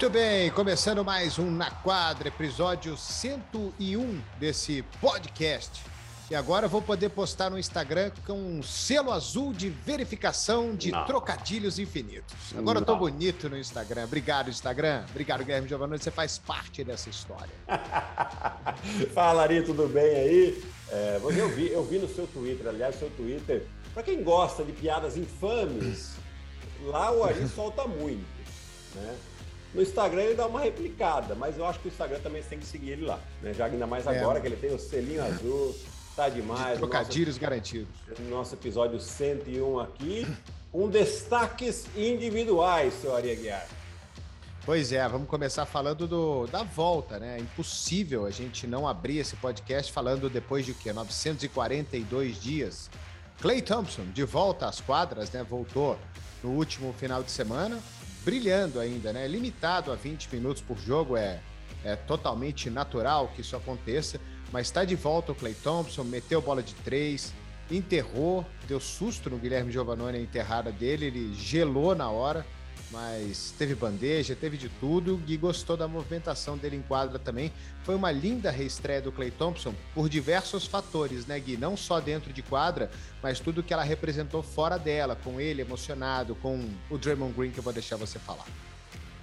Muito bem, começando mais um Na Quadra, episódio 101 desse podcast. E agora eu vou poder postar no Instagram com um selo azul de verificação de Não. trocadilhos infinitos. Agora Não. eu tô bonito no Instagram. Obrigado, Instagram. Obrigado, Guilherme Giovanni. Você faz parte dessa história. Fala, Ari, tudo bem aí? É, eu, vi, eu vi no seu Twitter, aliás, seu Twitter, para quem gosta de piadas infames, lá o Ari solta muito, né? No Instagram ele dá uma replicada, mas eu acho que o Instagram também tem que seguir ele lá, né? Já ainda mais é. agora é. que ele tem o selinho azul, tá demais. De trocadilhos nosso, garantidos. Nosso episódio 101 aqui, um destaques individuais, seu Ari Aguiar. Pois é, vamos começar falando do, da volta, né? É impossível a gente não abrir esse podcast falando depois de quê? 942 dias. Clay Thompson de volta às quadras, né? Voltou no último final de semana brilhando ainda, né? Limitado a 20 minutos por jogo, é, é totalmente natural que isso aconteça, mas está de volta o Clay Thompson, meteu bola de três, enterrou, deu susto no Guilherme Giovannone a enterrada dele, ele gelou na hora mas teve bandeja, teve de tudo. O Gui gostou da movimentação dele em quadra também. Foi uma linda reestreia do Clay Thompson por diversos fatores, né, Gui? Não só dentro de quadra, mas tudo que ela representou fora dela, com ele emocionado, com o Draymond Green, que eu vou deixar você falar.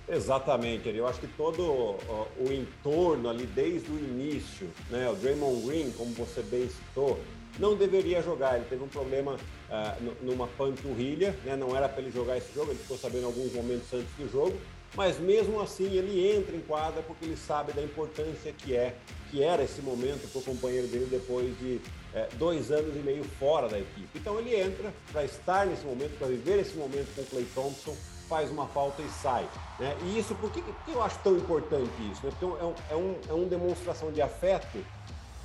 Exatamente, eu acho que todo o entorno ali desde o início, né? O Draymond Green, como você bem citou, não deveria jogar. Ele teve um problema uh, numa panturrilha, né? não era para ele jogar esse jogo, ele ficou sabendo alguns momentos antes do jogo, mas mesmo assim ele entra em quadra porque ele sabe da importância que é, que era esse momento para o companheiro dele depois de é, dois anos e meio fora da equipe. Então ele entra para estar nesse momento, para viver esse momento com o Clay Thompson, faz uma falta e sai. Né? E isso, por que, que eu acho tão importante isso? Né? Porque é, um, é, um, é uma demonstração de afeto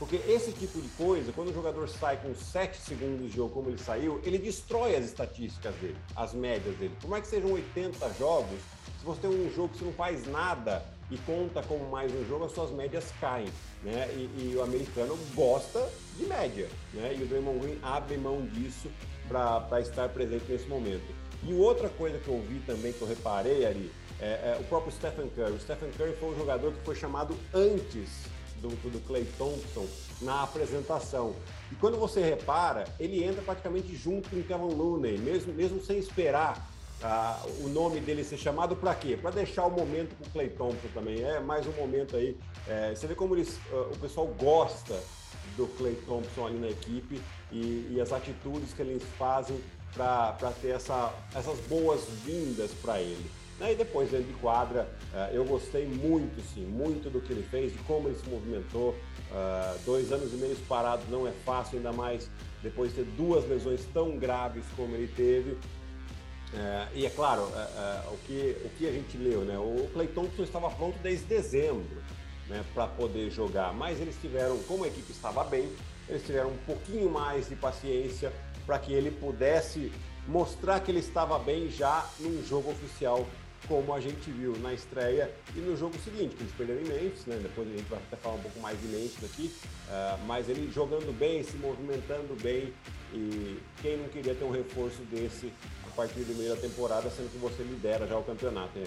porque esse tipo de coisa, quando o jogador sai com 7 segundos de jogo, como ele saiu, ele destrói as estatísticas dele, as médias dele. Por mais que sejam 80 jogos, se você tem um jogo que você não faz nada e conta como mais um jogo, as suas médias caem. Né? E, e o americano gosta de média. Né? E o Draymond Green abre mão disso para estar presente nesse momento. E outra coisa que eu vi também, que eu reparei ali, é, é o próprio Stephen Curry. O Stephen Curry foi um jogador que foi chamado antes do, do Clay Thompson na apresentação. E quando você repara, ele entra praticamente junto com Kevin Looney, mesmo, mesmo sem esperar ah, o nome dele ser chamado para quê? Para deixar o momento com o Clay Thompson também. É mais um momento aí. É, você vê como eles, uh, o pessoal gosta do Clay Thompson ali na equipe e, e as atitudes que eles fazem para ter essa, essas boas-vindas para ele. Né? E depois, dentro de quadra, uh, eu gostei muito, sim, muito do que ele fez, de como ele se movimentou. Uh, dois anos e meio parados não é fácil, ainda mais depois de ter duas lesões tão graves como ele teve. Uh, e é claro, o, que, o que a gente leu, né? O Clay Thompson estava pronto desde dezembro né, para poder jogar, mas eles tiveram, como a equipe estava bem, eles tiveram um pouquinho mais de paciência para que ele pudesse mostrar que ele estava bem já num jogo oficial como a gente viu na estreia e no jogo seguinte, que eles perderam em Memphis, né? Depois a gente vai até falar um pouco mais de Memphis aqui, uh, mas ele jogando bem, se movimentando bem e quem não queria ter um reforço desse a partir do meio da temporada, sendo que você lidera já o campeonato, hein?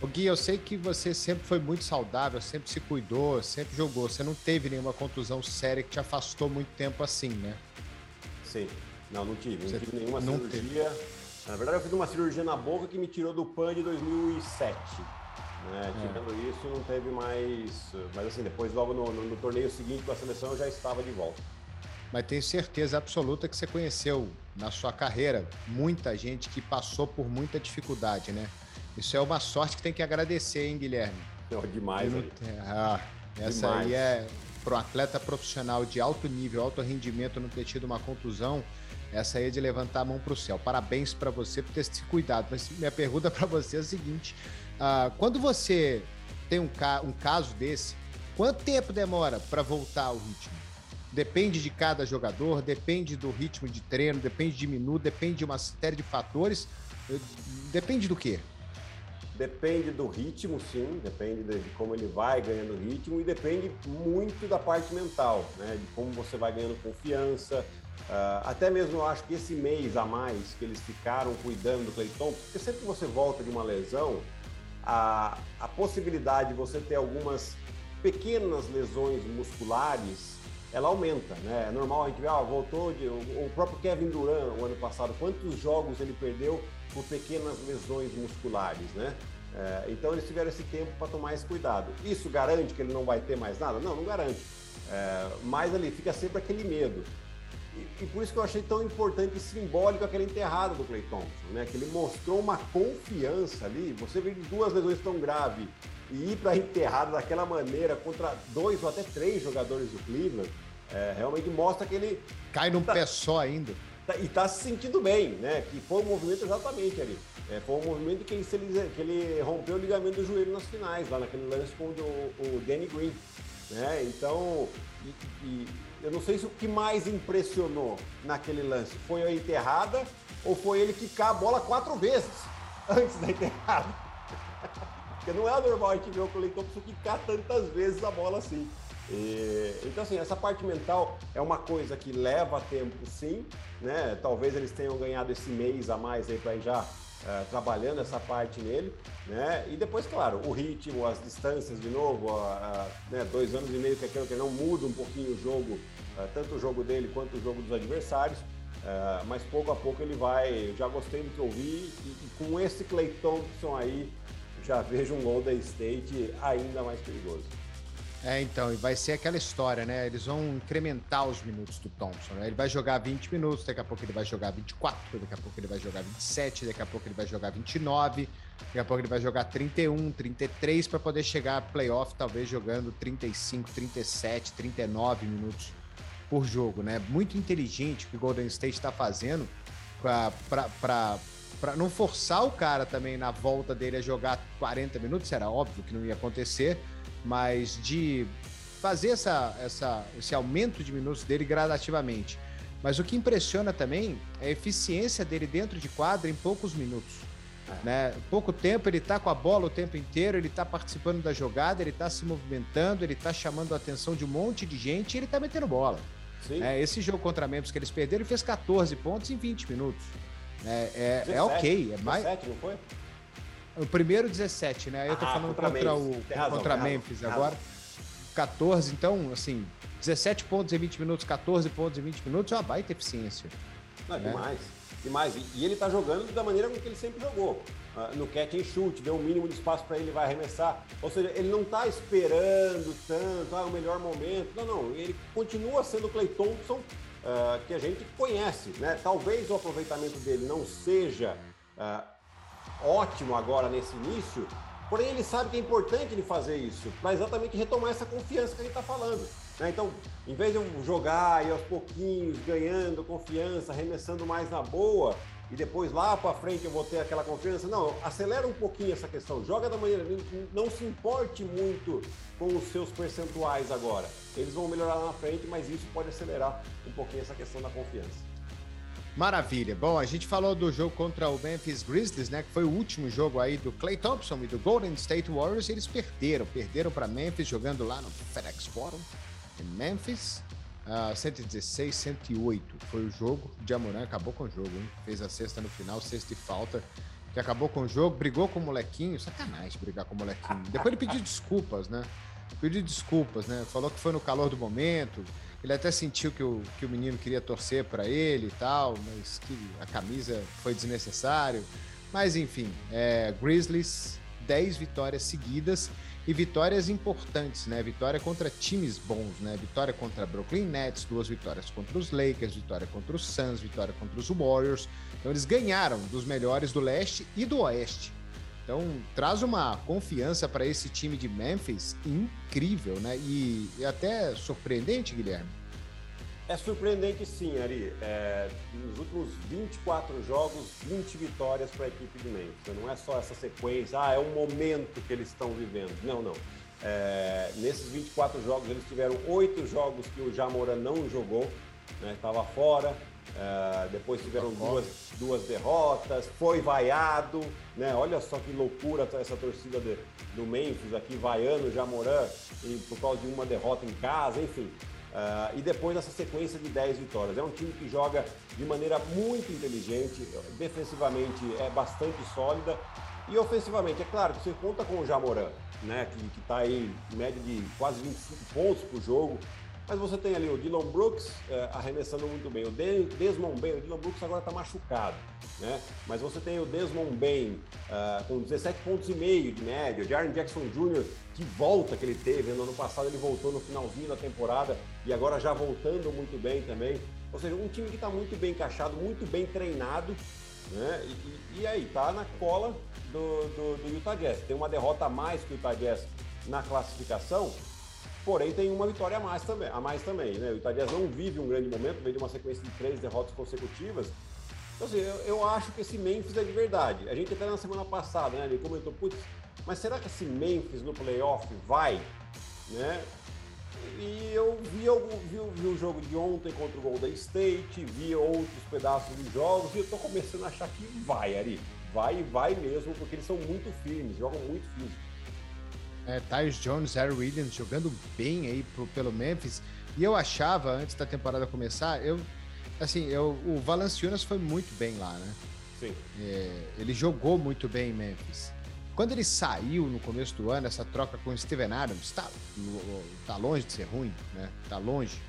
O Gui, eu sei que você sempre foi muito saudável, sempre se cuidou, sempre jogou. Você não teve nenhuma contusão séria que te afastou muito tempo assim, né? Sim. Não, não tive. Não você tive nenhuma não cirurgia. Teve. Na verdade, eu fiz uma cirurgia na boca que me tirou do PAN de 2007. Né? É. Tirando isso, não teve mais. Mas assim, depois, logo no, no, no torneio seguinte com a seleção, eu já estava de volta. Mas tenho certeza absoluta que você conheceu na sua carreira muita gente que passou por muita dificuldade, né? Isso é uma sorte que tem que agradecer, hein, Guilherme? Oh, demais. Não... Ah, essa demais. aí é para um atleta profissional de alto nível, alto rendimento, não ter tido uma contusão essa aí é de levantar a mão para o céu. Parabéns para você por ter se cuidado. Mas minha pergunta para você é a seguinte: uh, quando você tem um, ca um caso desse, quanto tempo demora para voltar ao ritmo? Depende de cada jogador, depende do ritmo de treino, depende de minuto, depende de uma série de fatores. Depende do quê? Depende do ritmo, sim, depende de como ele vai ganhando ritmo e depende muito da parte mental, né? De como você vai ganhando confiança, Uh, até mesmo eu acho que esse mês a mais que eles ficaram cuidando do Cleiton, porque sempre que você volta de uma lesão, a, a possibilidade de você ter algumas pequenas lesões musculares, ela aumenta, né? É normal a gente ver, ah, voltou de, o, próprio Kevin Durant o ano passado, quantos jogos ele perdeu por pequenas lesões musculares, né? É, então eles tiveram esse tempo para tomar esse cuidado. Isso garante que ele não vai ter mais nada? Não, não garante. É, mas ali fica sempre aquele medo. E, e, por isso que eu achei tão importante e simbólico aquela enterrada do Clay Thompson, né? Que ele mostrou uma confiança ali. Você vê duas lesões tão graves e ir para a enterrada daquela maneira contra dois ou até três jogadores do Cleveland, é, realmente mostra que ele. Cai num tá, pé só ainda. Tá, e está se sentindo bem, né? Que foi um movimento exatamente ali. É, foi um movimento que ele, que ele rompeu o ligamento do joelho nas finais, lá naquele lance com o, o Danny Green. Né? Então, e, e, eu não sei se o que mais impressionou naquele lance foi a enterrada ou foi ele quicar a bola quatro vezes antes da enterrada. Porque não é normal a gente ver o Clay Thompson quicar tantas vezes a bola assim. E, então, assim, essa parte mental é uma coisa que leva tempo, sim, né? Talvez eles tenham ganhado esse mês a mais aí para já uh, trabalhando essa parte nele, né? E depois, claro, o ritmo, as distâncias de novo, né? dois anos e meio que aquilo que não muda um pouquinho o jogo, tanto o jogo dele quanto o jogo dos adversários. mas pouco a pouco ele vai. Já gostei do que eu vi e, e com esse Clay Thompson aí já vejo um Golden State ainda mais perigoso. É, então, e vai ser aquela história, né? Eles vão incrementar os minutos do Thompson. Né? Ele vai jogar 20 minutos, daqui a pouco ele vai jogar 24, daqui a pouco ele vai jogar 27, daqui a pouco ele vai jogar 29, daqui a pouco ele vai jogar 31, 33 para poder chegar a playoff, talvez jogando 35, 37, 39 minutos por jogo, né? Muito inteligente o que o Golden State está fazendo para não forçar o cara também na volta dele a jogar 40 minutos, era óbvio que não ia acontecer mas de fazer essa, essa, esse aumento de minutos dele gradativamente. Mas o que impressiona também é a eficiência dele dentro de quadra em poucos minutos. É. Né? Pouco tempo, ele está com a bola o tempo inteiro, ele está participando da jogada, ele está se movimentando, ele está chamando a atenção de um monte de gente e ele está metendo bola. É, esse jogo contra Memphis que eles perderam, ele fez 14 pontos em 20 minutos. É, é, 17, é ok. É mais... 17, não foi? O primeiro 17, né? Aí eu tô ah, falando contra, contra o razão, contra Memphis agora. 14, então, assim, 17 pontos em 20 minutos, 14 pontos em 20 minutos é uma baita eficiência. Não, né? demais. Demais. E, e ele tá jogando da maneira como ele sempre jogou. Uh, no catch and shoot, deu um mínimo de espaço para ele, vai arremessar. Ou seja, ele não tá esperando tanto, ah, o melhor momento. Não, não. Ele continua sendo o Clay Thompson uh, que a gente conhece, né? Talvez o aproveitamento dele não seja uh, ótimo agora nesse início, porém ele sabe que é importante ele fazer isso, para exatamente retomar essa confiança que a gente está falando. Né? Então, em vez de eu jogar e aos pouquinhos, ganhando confiança, arremessando mais na boa, e depois lá para frente eu vou ter aquela confiança. Não, acelera um pouquinho essa questão, joga da maneira, não se importe muito com os seus percentuais agora. Eles vão melhorar lá na frente, mas isso pode acelerar um pouquinho essa questão da confiança. Maravilha. Bom, a gente falou do jogo contra o Memphis Grizzlies, né? Que foi o último jogo aí do Clay Thompson e do Golden State Warriors. Eles perderam, perderam para Memphis jogando lá no FedEx Forum em Memphis. Uh, 116, 108 foi o jogo. O Jamoran acabou com o jogo, hein? Fez a sexta no final, sexta e falta. Que acabou com o jogo, brigou com o molequinho. Sacanagem brigar com o molequinho. Depois ele pediu desculpas, né? Pediu desculpas, né? Falou que foi no calor do momento ele até sentiu que o, que o menino queria torcer para ele e tal, mas que a camisa foi desnecessário. Mas enfim, é, Grizzlies, 10 vitórias seguidas e vitórias importantes, né? Vitória contra times bons, né? Vitória contra Brooklyn Nets, duas vitórias contra os Lakers, vitória contra os Suns, vitória contra os Warriors. Então eles ganharam dos melhores do leste e do oeste. Então, traz uma confiança para esse time de Memphis incrível, né? E, e, até surpreendente, Guilherme. É surpreendente sim, Ari. É, nos últimos 24 jogos, 20 vitórias para a equipe de Memphis. Não é só essa sequência, ah, é um momento que eles estão vivendo. Não, não. É, nesses 24 jogos, eles tiveram oito jogos que o Jamoran não jogou, estava né, fora. Uh, depois tiveram duas, duas derrotas, foi vaiado, né? Olha só que loucura essa torcida de, do Memphis aqui, vaiando Jamoran e, por causa de uma derrota em casa, enfim. Uh, e depois essa sequência de 10 vitórias. É um time que joga de maneira muito inteligente, defensivamente é bastante sólida E ofensivamente, é claro que você conta com o Jamoran, né, que está aí em média de quase 25 pontos por jogo, mas você tem ali o Dylan Brooks é, arremessando muito bem, o Desmond Bain, o Dylan Brooks agora está machucado, né? Mas você tem o Desmond Bain uh, com 17 pontos e meio de média, o Jaren Jackson Jr., que volta que ele teve, no ano passado ele voltou no finalzinho da temporada e agora já voltando muito bem também. Ou seja, um time que está muito bem encaixado, muito bem treinado, né? E, e aí, tá na cola do, do, do Utah Jazz. Tem uma derrota a mais que o Utah Jazz na classificação, porém tem uma vitória a mais também. A mais também né? O Jazz não vive um grande momento, veio de uma sequência de três derrotas consecutivas. Então, assim, eu, eu acho que esse Memphis é de verdade. A gente até na semana passada, né, ele comentou, putz, mas será que esse Memphis no playoff vai? Né? E eu vi, vi, vi o jogo de ontem contra o Golden State, vi outros pedaços de jogos e eu tô começando a achar que vai, Ari. Vai e vai mesmo, porque eles são muito firmes, jogam muito físico. É, Tyus Jones, Harry Williams jogando bem aí pro, pelo Memphis. E eu achava, antes da temporada começar, eu assim, eu, o Valanciunas foi muito bem lá, né? Sim. É, ele jogou muito bem em Memphis. Quando ele saiu no começo do ano, essa troca com o Steven Adams, tá, tá longe de ser ruim, né? Tá longe.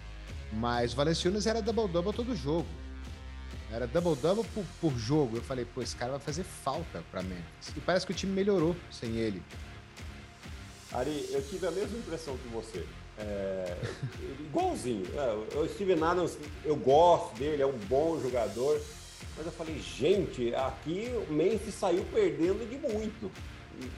Mas o Valenciunas era double-double todo jogo. Era double-double por, por, jogo. Eu falei, pô, esse cara vai fazer falta pra Memphis. E parece que o time melhorou sem ele. Ari, eu tive a mesma impressão que você. É, igualzinho. É, o Steven Adams, eu gosto dele, é um bom jogador. Mas eu falei, gente, aqui o Memphis saiu perdendo de muito.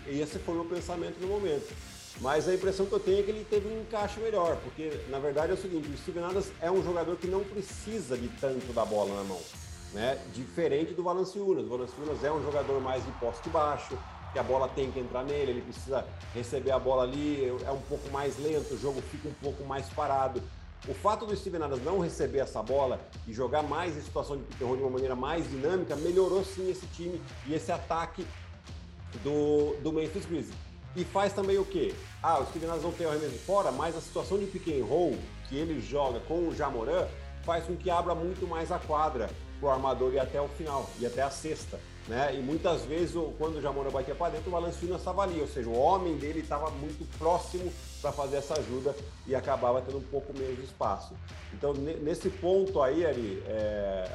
E esse foi o meu pensamento no momento. Mas a impressão que eu tenho é que ele teve um encaixe melhor, porque na verdade é o seguinte, o Steven Adams é um jogador que não precisa de tanto da bola na mão, né? Diferente do Valanciunas. O Valanciunas é um jogador mais de poste baixo, que a bola tem que entrar nele, ele precisa receber a bola ali, é um pouco mais lento, o jogo fica um pouco mais parado. O fato do Steven Adams não receber essa bola e jogar mais em situação de pick de uma maneira mais dinâmica melhorou sim esse time e esse ataque do, do Memphis Grizzlies. E faz também o quê? Ah, o Steven Adams não tem o arremesso fora, mas a situação de pick and roll que ele joga com o Jamoran faz com que abra muito mais a quadra para o armador e até o final, e até a sexta. Né? E muitas vezes, quando o Jamoran batia para dentro, o Valanciunas estava ali, ou seja, o homem dele estava muito próximo para fazer essa ajuda e acabava tendo um pouco menos de espaço. Então, nesse ponto aí, Ari, é,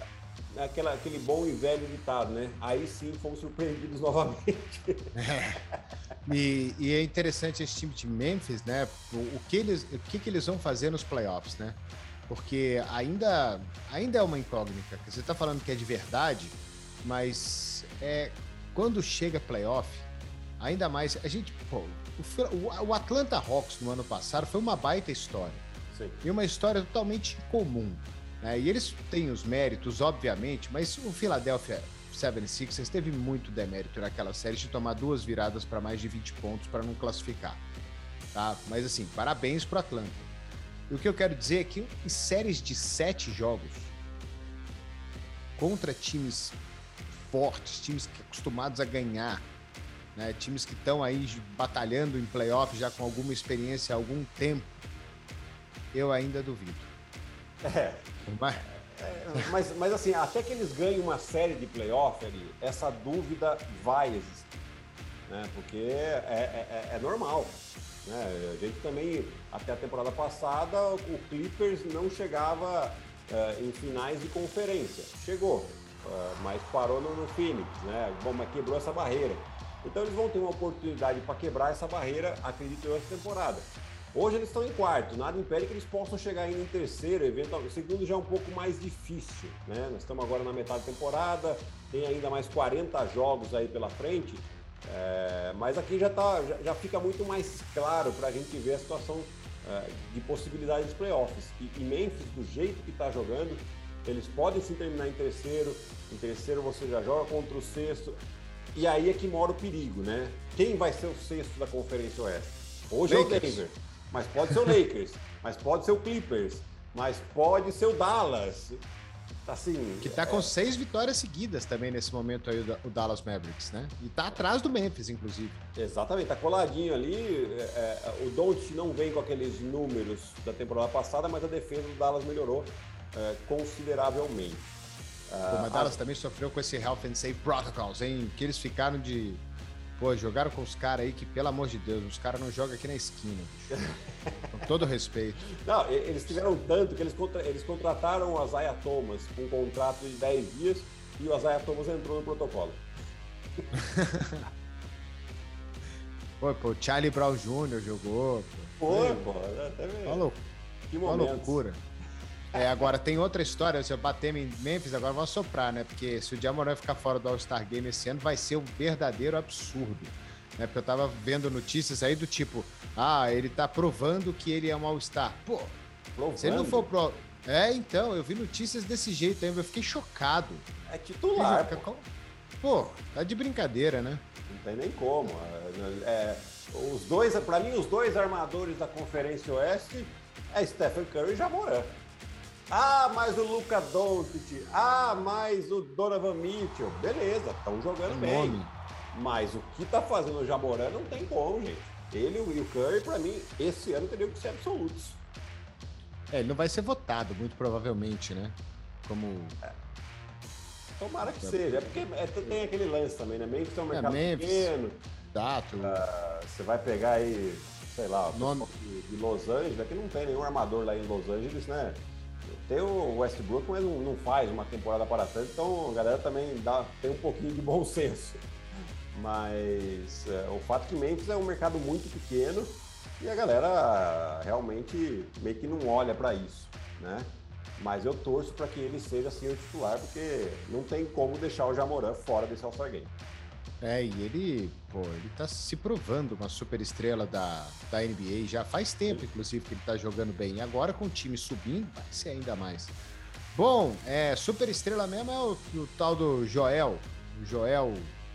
é, aquela, aquele bom e velho ditado, né? Aí sim fomos surpreendidos novamente. É. E, e, é interessante esse time de Memphis, né? O, o, que eles, o que, que eles vão fazer nos playoffs, né? Porque ainda, ainda é uma incógnita. Você está falando que é de verdade, mas é, quando chega playoff, ainda mais. A gente. Pô, o, o Atlanta Hawks no ano passado foi uma baita história. Sim. E uma história totalmente comum. Né? E eles têm os méritos, obviamente, mas o Philadelphia 76ers teve muito demérito naquela série de tomar duas viradas para mais de 20 pontos para não classificar. Tá? Mas assim, parabéns para Atlanta. E o que eu quero dizer é que em séries de sete jogos contra times fortes, times que acostumados a ganhar, né? times que estão aí batalhando em playoff já com alguma experiência há algum tempo, eu ainda duvido. É. Mas... É, mas, mas assim, até que eles ganhem uma série de playoff ali, essa dúvida vai existir. Né? Porque é, é, é, é normal. Né? A gente também, até a temporada passada, o Clippers não chegava uh, em finais de conferência. Chegou, mas parou no, no Phoenix, né? Bom, mas quebrou essa barreira. Então eles vão ter uma oportunidade para quebrar essa barreira, acredito eu, essa temporada. Hoje eles estão em quarto, nada impede que eles possam chegar ainda em terceiro, eventualmente. Segundo já é um pouco mais difícil, né? Nós estamos agora na metade da temporada, tem ainda mais 40 jogos aí pela frente, é, mas aqui já, tá, já, já, fica muito mais claro para a gente ver a situação é, de possibilidades de playoffs. E, e Memphis, do jeito que está jogando, eles podem se terminar em terceiro, em terceiro você já joga contra o sexto, e aí é que mora o perigo, né? Quem vai ser o sexto da Conferência Oeste? Hoje Lakers. é o Denver, mas pode ser o Lakers, mas pode ser o Clippers, mas pode ser o Dallas. Assim, que tá com é... seis vitórias seguidas também nesse momento aí o Dallas Mavericks, né? E tá atrás do Memphis, inclusive. Exatamente, tá coladinho ali. É, é, o Don't não vem com aqueles números da temporada passada, mas a defesa do Dallas melhorou é, consideravelmente. Pô, mas Dallas a... também sofreu com esse Health and Safe Protocols, hein? Que eles ficaram de Pô, jogaram com os caras aí que, pelo amor de Deus, os caras não jogam aqui na esquina, com todo respeito. Não, eles tiveram tanto que eles, contra... eles contrataram o Isaiah Thomas com um contrato de 10 dias e o Isaiah Thomas entrou no protocolo. pô, pô, Charlie Brown Jr. jogou. Pô, pô, até mesmo. Que Uma loucura. É, agora tem outra história, se eu bater em Memphis, agora vão soprar, né? Porque se o Jamoran ficar fora do All-Star Game esse ano, vai ser um verdadeiro absurdo. Né? Porque eu tava vendo notícias aí do tipo, ah, ele tá provando que ele é um All-Star. Pô, provando? se ele não for pro... É, então, eu vi notícias desse jeito aí, eu fiquei chocado. É titular. Pô. pô, tá de brincadeira, né? Não tem nem como. É, é os dois, para mim, os dois armadores da Conferência Oeste é Stephen Curry e Jamoran. Ah, mais o Luca Doncic. Ah, mais o Donovan Mitchell. Beleza, estão jogando bem. Nome. Mas o que tá fazendo o Jamoran não tem como, gente. Ele e o Curry, para mim, esse ano teriam que ser absolutos. É, ele não vai ser votado, muito provavelmente, né? Como. É. Tomara que é. seja. É porque é, tem aquele lance também, né? Memphis é um mercado é, Memphis, pequeno. Dato. Ah, você vai pegar aí, sei lá, nome de Los Angeles, aqui não tem nenhum armador lá em Los Angeles, né? Tem o Westbrook, mas não, não faz uma temporada para tanto, então a galera também dá, tem um pouquinho de bom senso. Mas é, o fato que Memphis é um mercado muito pequeno e a galera realmente meio que não olha para isso, né? Mas eu torço para que ele seja assim o titular, porque não tem como deixar o Jamoran fora desse All-Star Game. É, e ele, pô, ele tá se provando uma super estrela da, da NBA já faz tempo, inclusive, que ele tá jogando bem. E agora com o time subindo, vai ser ainda mais. Bom, é, super estrela mesmo é o, o tal do Joel. O Joel.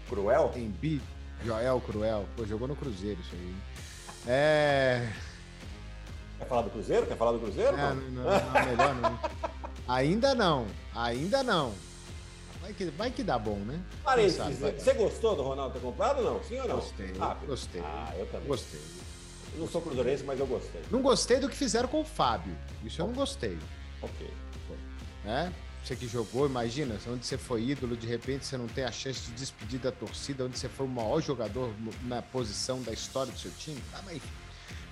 Cruel? Embiid. Joel Cruel. Pô, jogou no Cruzeiro isso aí. É. Quer falar do Cruzeiro? Quer falar do Cruzeiro? É, não, não, não, melhor não. Ainda não, ainda não. Vai que, vai que dá bom, né? Parênteses, você gostou do Ronaldo ter comprado ou não? Sim ou não? Gostei, ah, gostei. Ah, eu também. Gostei. Eu não sou cruzeirense, mas eu gostei. Não gostei do que fizeram com o Fábio. Isso eu não gostei. Ok. É? Você que jogou, imagina, onde você foi ídolo, de repente você não tem a chance de despedir da torcida, onde você foi o maior jogador na posição da história do seu time. Ah, mas enfim.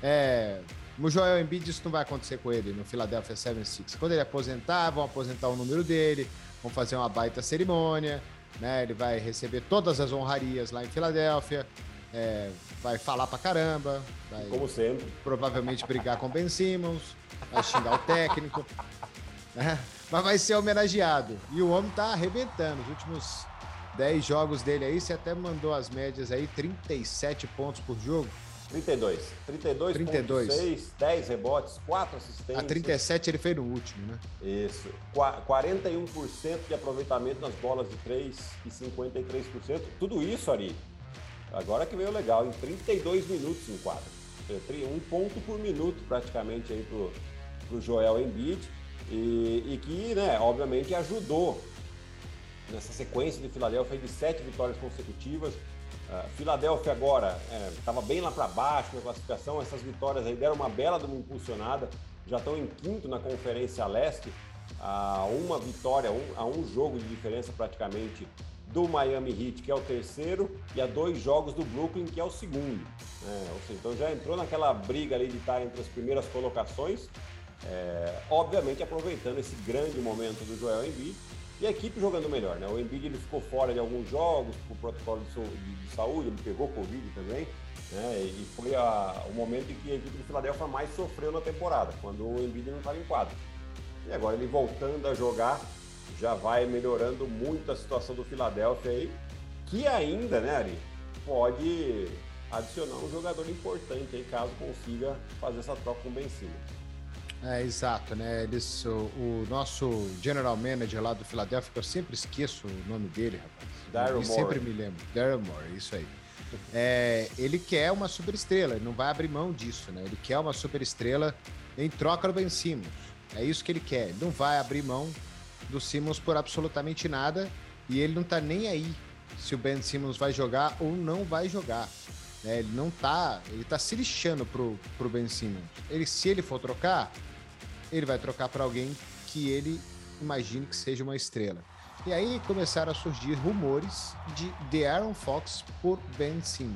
É, o Joel Embiid, isso não vai acontecer com ele no Philadelphia 76. Quando ele aposentar, vão aposentar o número dele, vão fazer uma baita cerimônia, né? Ele vai receber todas as honrarias lá em Filadélfia, é, vai falar pra caramba, vai como sempre, provavelmente brigar com Ben Simmons, vai xingar o técnico, né? mas vai ser homenageado. E o homem tá arrebentando. Os últimos 10 jogos dele aí, você até mandou as médias aí, 37 pontos por jogo. 32. 32, 32. 6, 10 rebotes, 4 assistências. A 37 ele fez no último, né? Isso. 41% de aproveitamento nas bolas de 3 e 53%. Tudo isso, Ari. Agora que veio legal, em 32 minutos em quadro. Um ponto por minuto praticamente aí pro, pro Joel Embiid. E, e que, né, obviamente ajudou nessa sequência de Filadélfia de sete vitórias consecutivas Uh, Filadélfia agora estava é, bem lá para baixo na classificação, essas vitórias aí deram uma bela de uma impulsionada, já estão em quinto na Conferência Leste, a uma vitória, um, a um jogo de diferença praticamente do Miami Heat, que é o terceiro, e a dois jogos do Brooklyn, que é o segundo. Né? Seja, então já entrou naquela briga ali de estar entre as primeiras colocações, é, obviamente aproveitando esse grande momento do Joel Embiid, e a equipe jogando melhor, né? O Embiid ele ficou fora de alguns jogos por protocolo de, de saúde, ele pegou Covid também, né? E foi a, o momento em que a equipe do Philadelphia mais sofreu na temporada, quando o Embiid não estava em quadro. E agora ele voltando a jogar, já vai melhorando muito a situação do Philadelphia aí, que ainda, né, Ari, pode adicionar um jogador importante aí, caso consiga fazer essa troca com o Ben Simmons. É, exato, né? Eles, o, o, nosso general manager lá do Philadelphia, que eu sempre esqueço o nome dele, rapaz. Daryl Moore. sempre me lembro. Daryl Moore, isso aí. É, ele quer uma superestrela, ele não vai abrir mão disso, né? Ele quer uma superestrela em troca do Ben Simmons. É isso que ele quer. Ele não vai abrir mão do Simmons por absolutamente nada e ele não tá nem aí se o Ben Simmons vai jogar ou não vai jogar. É, ele não tá, ele tá se lixando pro, pro Ben Simmons. Ele, se ele for trocar, ele vai trocar para alguém que ele imagine que seja uma estrela. E aí começaram a surgir rumores de The Aaron Fox por Ben Simmons.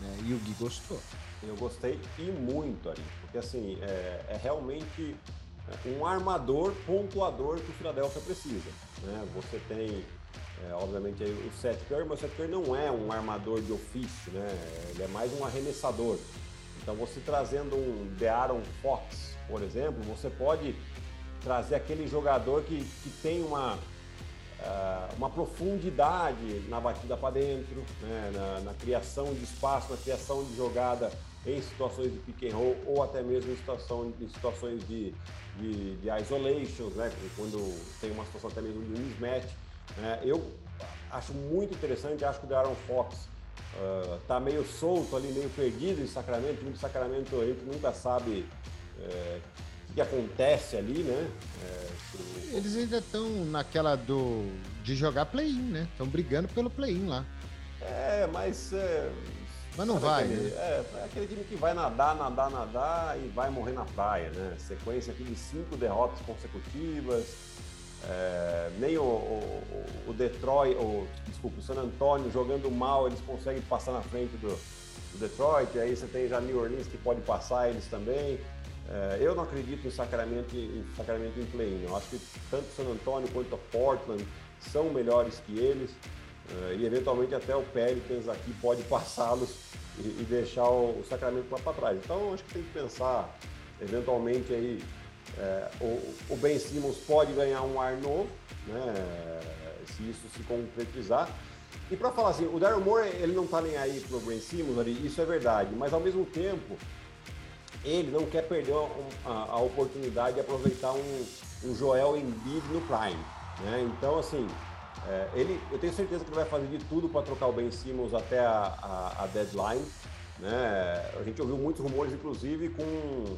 Né? E o Gui gostou. Eu gostei e muito, Ari, porque assim, é, é realmente um armador pontuador que o Philadelphia precisa. Né? Você tem, é, obviamente, o Seth Curry, mas o Seth Curry não é um armador de ofício, né? ele é mais um arremessador. Então, você trazendo um De'Aaron Fox, por exemplo, você pode trazer aquele jogador que, que tem uma, uh, uma profundidade na batida para dentro, né? na, na, criação de espaço, na criação de jogada em situações de pick and roll ou até mesmo em, situação, em situações de, de, de isolations, né? quando tem uma situação até mesmo de mismatch. Né? Eu acho muito interessante, acho que o Aaron Fox uh, tá meio solto ali, meio perdido em Sacramento, o time de Sacramento a gente nunca sabe uh, que acontece ali, né? É, Eles ainda estão naquela do de jogar play-in, né? Estão brigando pelo play-in lá. É, mas. É, mas não vai. Aquele, né? é, é, aquele time que vai nadar, nadar, nadar e vai morrer na praia, né? Sequência aqui de cinco derrotas consecutivas. É, nem o, o, o Detroit, o, desculpa, o San Antonio jogando mal, eles conseguem passar na frente do, do Detroit. Aí você tem já New Orleans que pode passar eles também. É, eu não acredito em Sacramento, em Sacramento em play-in. Eu acho que tanto San Antonio quanto Portland são melhores que eles. É, e eventualmente até o Pelicans aqui pode passá-los e, e, deixar o, o Sacramento lá para trás. Então acho que tem que pensar eventualmente aí é, o, o, Ben Simmons pode ganhar um ar novo, né, se isso se concretizar. E para falar assim, o Daryl Moore ele não está nem aí pro Ben Simmons, isso é verdade, mas ao mesmo tempo ele não quer perder a, a, a oportunidade de aproveitar um, um Joel Embiid no Prime. Né? Então, assim, é, ele, eu tenho certeza que ele vai fazer de tudo para trocar o Ben Simmons até a, a, a, deadline. Né? A gente ouviu muitos rumores, inclusive, com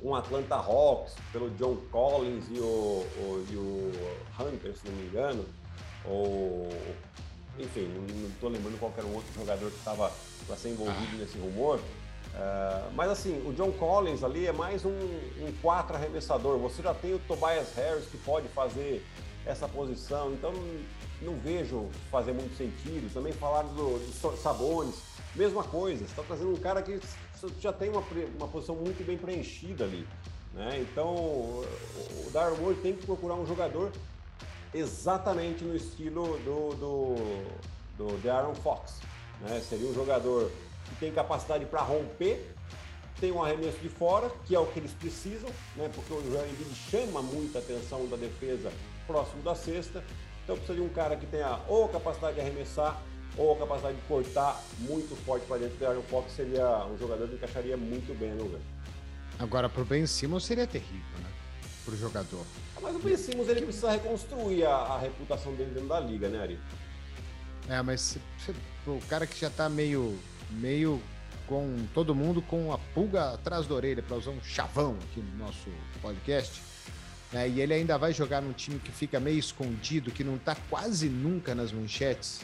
com o Atlanta Hawks, pelo John Collins e o, o, e o Hunter, se não me engano. Ou, enfim, não estou lembrando qualquer outro jogador que estava para ser envolvido ah. nesse rumor. Uh, mas assim, o John Collins ali é mais um, um quatro arremessador. Você já tem o Tobias Harris que pode fazer essa posição, então não vejo fazer muito sentido. Também falaram do, do Sabones, mesma coisa. Você está trazendo um cara que já tem uma, uma posição muito bem preenchida ali. Né? Então o Darwin tem que procurar um jogador exatamente no estilo do, do, do Darren Fox. Né? Seria um jogador que tem capacidade para romper, tem um arremesso de fora, que é o que eles precisam, né? porque o Joel Embiid chama muita atenção da defesa próximo da cesta. Então precisa de um cara que tenha ou a capacidade de arremessar ou a capacidade de cortar muito forte para dentro. O Aaron Fox seria um jogador que encaixaria muito bem no lugar. Agora, para o Ben Simmons seria terrível, né? Para o jogador. Mas o Ben Simmons ele precisa reconstruir a, a reputação dele dentro da liga, né, Ari? É, mas o cara que já está meio meio com todo mundo com a pulga atrás da orelha, para usar um chavão aqui no nosso podcast. Né? E ele ainda vai jogar num time que fica meio escondido, que não está quase nunca nas manchetes.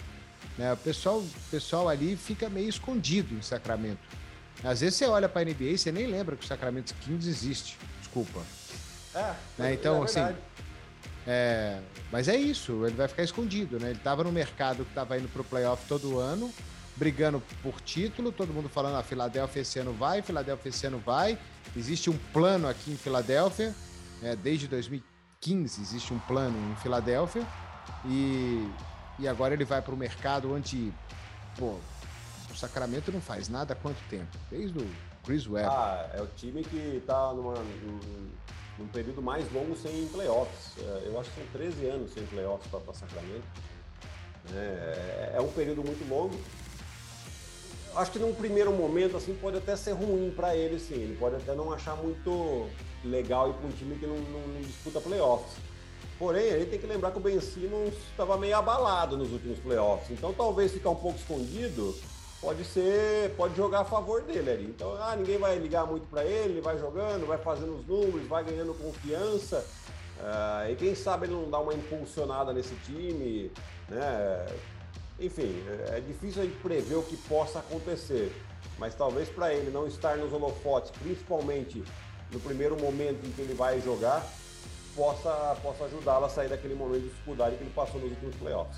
Né? O pessoal, pessoal ali fica meio escondido em Sacramento. Às vezes você olha para a NBA e você nem lembra que o Sacramento Kings existe. Desculpa. É, né? Então, é assim. É, mas é isso, ele vai ficar escondido, né? Ele estava no mercado que estava indo para o playoff todo ano, brigando por título, todo mundo falando, a ah, Filadélfia esse ano vai, Filadélfia esse ano vai. Existe um plano aqui em Filadélfia, né, desde 2015 existe um plano em Filadélfia, e, e agora ele vai para o mercado onde, pô, o Sacramento não faz nada há quanto tempo? Desde o Chris Webber. Ah, é o time que está num, num, período mais longo sem playoffs. É, eu acho que são 13 anos sem playoffs para Sacramento. É, é um período muito longo acho que num primeiro momento assim pode até ser ruim para ele, sim. Ele pode até não achar muito legal ir para um time que não, não, não, disputa playoffs. Porém, a gente tem que lembrar que o Ben Simmons estava meio abalado nos últimos playoffs. Então, talvez ficar um pouco escondido pode ser, pode jogar a favor dele ali. Então, ah, ninguém vai ligar muito para ele, ele vai jogando, vai fazendo os números, vai ganhando confiança. Uh, e quem sabe ele não dá uma impulsionada nesse time, né? Enfim, é difícil a gente prever o que possa acontecer, mas talvez para ele não estar nos holofotes, principalmente no primeiro momento em que ele vai jogar, possa, possa ajudá-lo a sair daquele momento de dificuldade que ele passou nos últimos playoffs.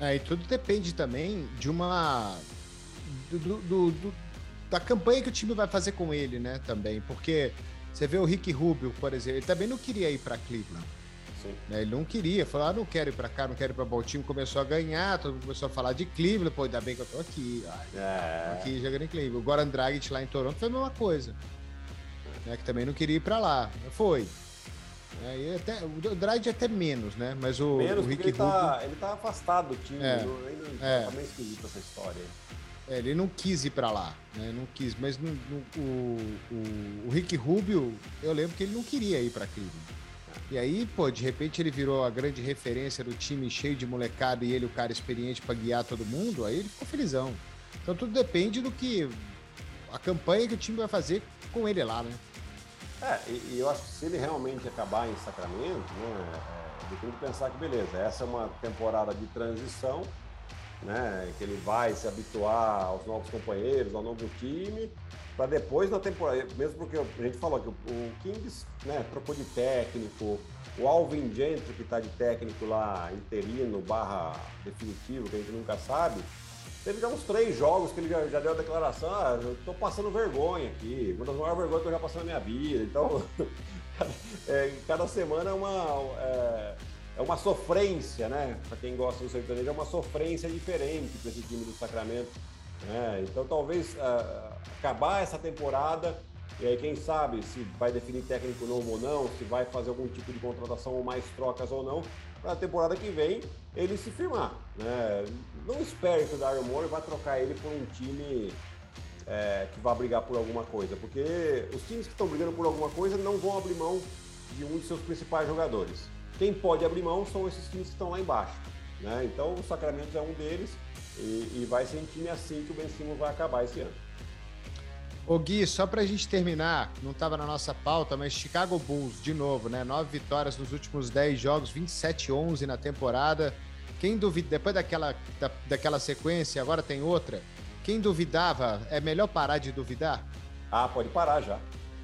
É, e tudo depende também de uma. Do, do, do, da campanha que o time vai fazer com ele, né? Também. Porque você vê o Rick Rubio, por exemplo, ele também não queria ir para Cleveland. Né? Ele não queria, falou: ah, não quero ir para cá, não quero ir para Baltimore. Começou a ganhar, todo mundo começou a falar de Cleveland. Pô, ainda bem que eu tô aqui. Ai, é. Tô aqui jogando em Cleveland. O Goran Dragic lá em Toronto foi a mesma coisa. Né? Que também não queria ir para lá. Foi. É, e até, o Dragic até menos, né? Mas o, menos o Rick ele, tá, ele tá afastado do time. É. é. Tá meio esquisito essa história. É, ele não quis ir para lá, né? Não quis, mas no, no, o, o, o, Rick Rubio, eu lembro que ele não queria ir para Cleveland. E aí, pô, de repente ele virou a grande referência do time cheio de molecada e ele o cara experiente para guiar todo mundo, aí ele ficou felizão. Então tudo depende do que a campanha que o time vai fazer com ele lá, né? É, e, e eu acho que se ele realmente acabar em Sacramento, né, é, ele tem que pensar que beleza, essa é uma temporada de transição, né? Que ele vai se habituar aos novos companheiros, ao novo time, para depois na temporada, mesmo porque a gente falou que o, Kings né, trocou de técnico, o Alvin Gentry, que está de técnico lá, interino, barra definitivo, que a gente nunca sabe, teve já uns três jogos que ele já, já deu a declaração, ah, eu tô passando vergonha aqui, uma das maiores vergonhas que eu já passei na minha vida, então é, cada semana é uma... É, é uma sofrência, né? Para quem gosta do sertanejo, é uma sofrência diferente para esse time do Sacramento. Né? Então, talvez uh, acabar essa temporada e aí, quem sabe se vai definir técnico novo ou não, se vai fazer algum tipo de contratação ou mais trocas ou não, para a temporada que vem ele se firmar. Né? Não espere que o Daryl Moore vai trocar ele por um time é, que vai brigar por alguma coisa, porque os times que estão brigando por alguma coisa não vão abrir mão de um de seus principais jogadores. Quem pode abrir mão são esses times que estão lá embaixo. Né? Então o Sacramento é um deles e, e vai ser um time assim que o Ben Simmons vai acabar esse ano. Ô Gui, só pra gente terminar, não estava na nossa pauta, mas Chicago Bulls, de novo, né? Nove vitórias nos últimos dez jogos, 27-11 na temporada. Quem duvida, depois daquela, da, daquela sequência, agora tem outra. Quem duvidava, é melhor parar de duvidar? Ah, pode parar já.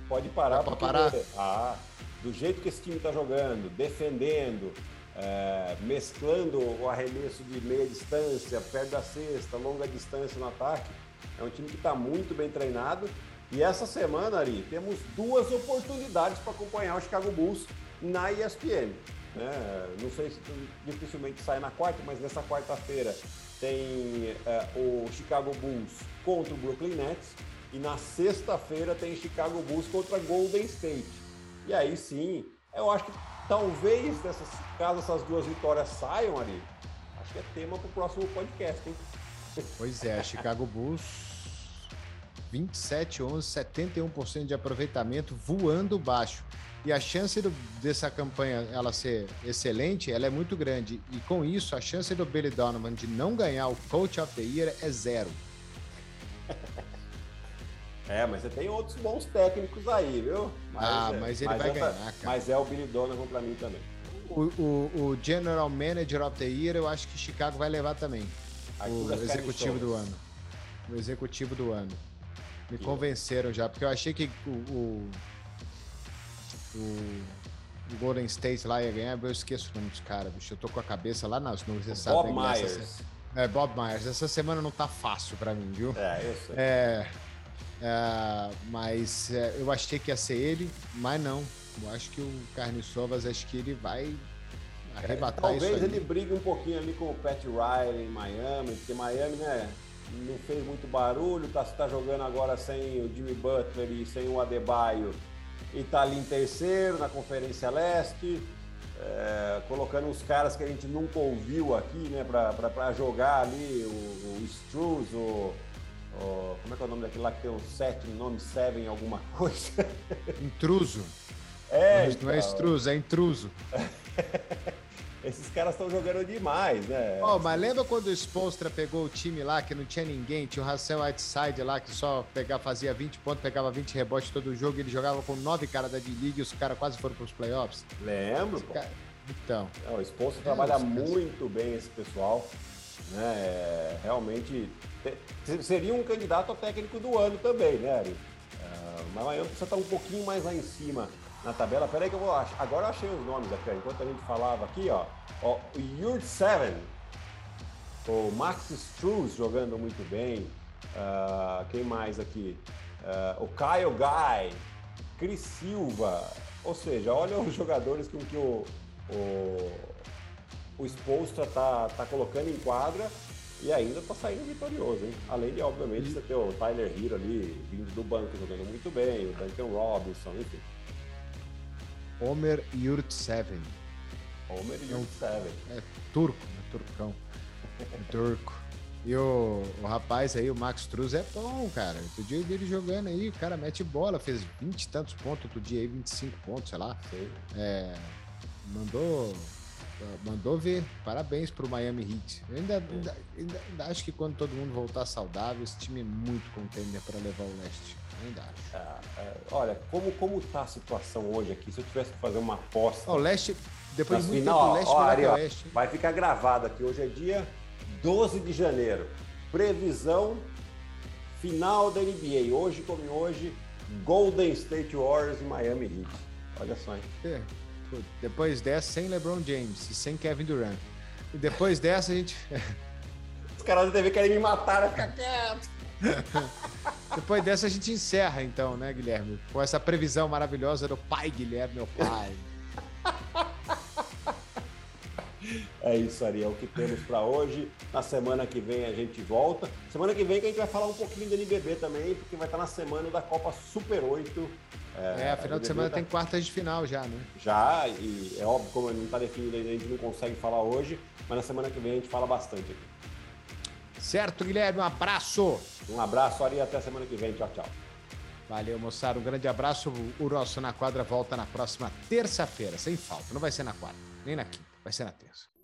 Pode parar. Pode parar? Ah, do jeito que esse time está jogando, defendendo, é, mesclando o arremesso de meia distância, perto da cesta, longa distância no ataque, é um time que está muito bem treinado. E essa semana, Ari, temos duas oportunidades para acompanhar o Chicago Bulls na ESPN. Né? Não sei se dificilmente sai na quarta, mas nessa quarta-feira tem é, o Chicago Bulls contra o Brooklyn Nets e na sexta-feira tem Chicago Bulls contra Golden State. E aí sim, eu acho que talvez, dessas, caso essas duas vitórias saiam ali, acho que é tema para o próximo podcast, hein? Pois é, Chicago Bulls 27, 11, 71% de aproveitamento voando baixo. E a chance do, dessa campanha ela ser excelente, ela é muito grande. E com isso, a chance do Billy Donovan de não ganhar o Coach of the Year é zero. É, mas você tem outros bons técnicos aí, viu? Mas, ah, é, mas ele mas vai ganhar, cara. Mas é o Billy Donovan pra mim também. O, o, o, General Manager of the Year, eu acho que Chicago vai levar também. o executivo do ano. O executivo do ano. Me convenceram já, porque eu achei que o, o, o, Golden State lá ia ganhar, eu esqueço o nome dos caras, bicho. Eu tô com a cabeça lá nas nuvens, você Bob sabe. Myers. Essa, é, Bob Myers. Essa semana não tá fácil pra mim, viu? É, isso. É, é, mas é, eu achei que ia ser ele, mas não. Eu acho que o Carne Sovas, acho que ele vai arrebatar é, isso. Talvez ele brigue um pouquinho ali com o Pat Riley em Miami, porque Miami, né? Não fez muito barulho, tá, tá jogando agora sem o Jimmy Butler e sem o Adebayo e tá ali em terceiro na Conferência Leste, é, colocando uns caras que a gente nunca ouviu aqui, né, para jogar ali, o, o Struz, o, Oh, como é que é o nome daquele lá que tem um sete nome Seven alguma coisa? Intruso. É, Mas então... não é intruso, é intruso. Esses caras estão jogando demais, né? Oh, mas lembra quando o Sponstra pegou o time lá que não tinha ninguém? Tinha o Russell Whiteside lá que só pegava, fazia 20 pontos, pegava 20 rebotes todo o jogo. Ele jogava com nove caras da D-League e os caras quase foram para os playoffs. Lembro, pô. Cara... Então. Não, o Sponstra é, trabalha muito bem esse pessoal. Né? É, realmente seria um candidato a técnico do ano também, né, Ari? Uh, mas Miami precisa estar um pouquinho mais lá em cima. na tabela. Peraí que eu vou achar. Agora eu achei os nomes aqui, enquanto a gente falava aqui, ó. ó o Yurt Seven, o Max Struz jogando muito bem. Uh, quem mais aqui? Uh, o Kyle Guy, Cris Silva. Ou seja, olha os jogadores com que o, o, o Spolstra tá, tá colocando em quadra e ainda tá saindo vitorioso, hein? Além de, obviamente, você ter o Tyler Hero ali, vindo do banco, jogando muito bem, o Duncan Robinson, enfim. Homer Yurtseven. Homer Yurtseven. É, é turco, é turcão. É turco. E o, o, rapaz aí, o Max Truz, é bom, cara. Outro dia eu vi ele jogando aí, o cara mete bola, fez 20 e tantos pontos, outro dia aí 25 pontos, sei lá. É, mandou mandou ver. Parabéns pro Miami Heat. Eu ainda, ainda, ainda, ainda, acho que quando todo mundo voltar saudável, esse time é muito contender para levar o leste. Ainda acho. Ah, é, olha, como, como tá a situação hoje aqui? Se eu tivesse que fazer uma aposta. o leste, depois de muito final, tempo, o leste ó, Ari, oeste. Vai ficar gravado aqui. Hoje é dia 12 de janeiro. Previsão final da NBA. Hoje como hoje, Golden State Warriors e Miami Heat. Olha só, hein? É. Depois dessa, sem LeBron James e sem Kevin Durant. E depois dessa, a gente. Os caras da TV querem me matar, vai ficar quieto. Depois dessa a gente encerra então, né, Guilherme? Com essa previsão maravilhosa do pai Guilherme, meu pai. É isso, Ariel, o que temos para hoje. Na semana que vem a gente volta. Semana que vem que a gente vai falar um pouquinho do NBB também, porque vai estar na semana da Copa Super 8. É, é final de semana tá... tem quartas de final já, né? Já, e é óbvio, como não está definido ainda, a gente não consegue falar hoje, mas na semana que vem a gente fala bastante aqui. Certo, Guilherme, um abraço. Um abraço, Ari, até semana que vem. Tchau, tchau. Valeu, moçada. Um grande abraço. O nosso Na Quadra volta na próxima terça-feira, sem falta. Não vai ser na quarta, nem na quinta, vai ser na terça.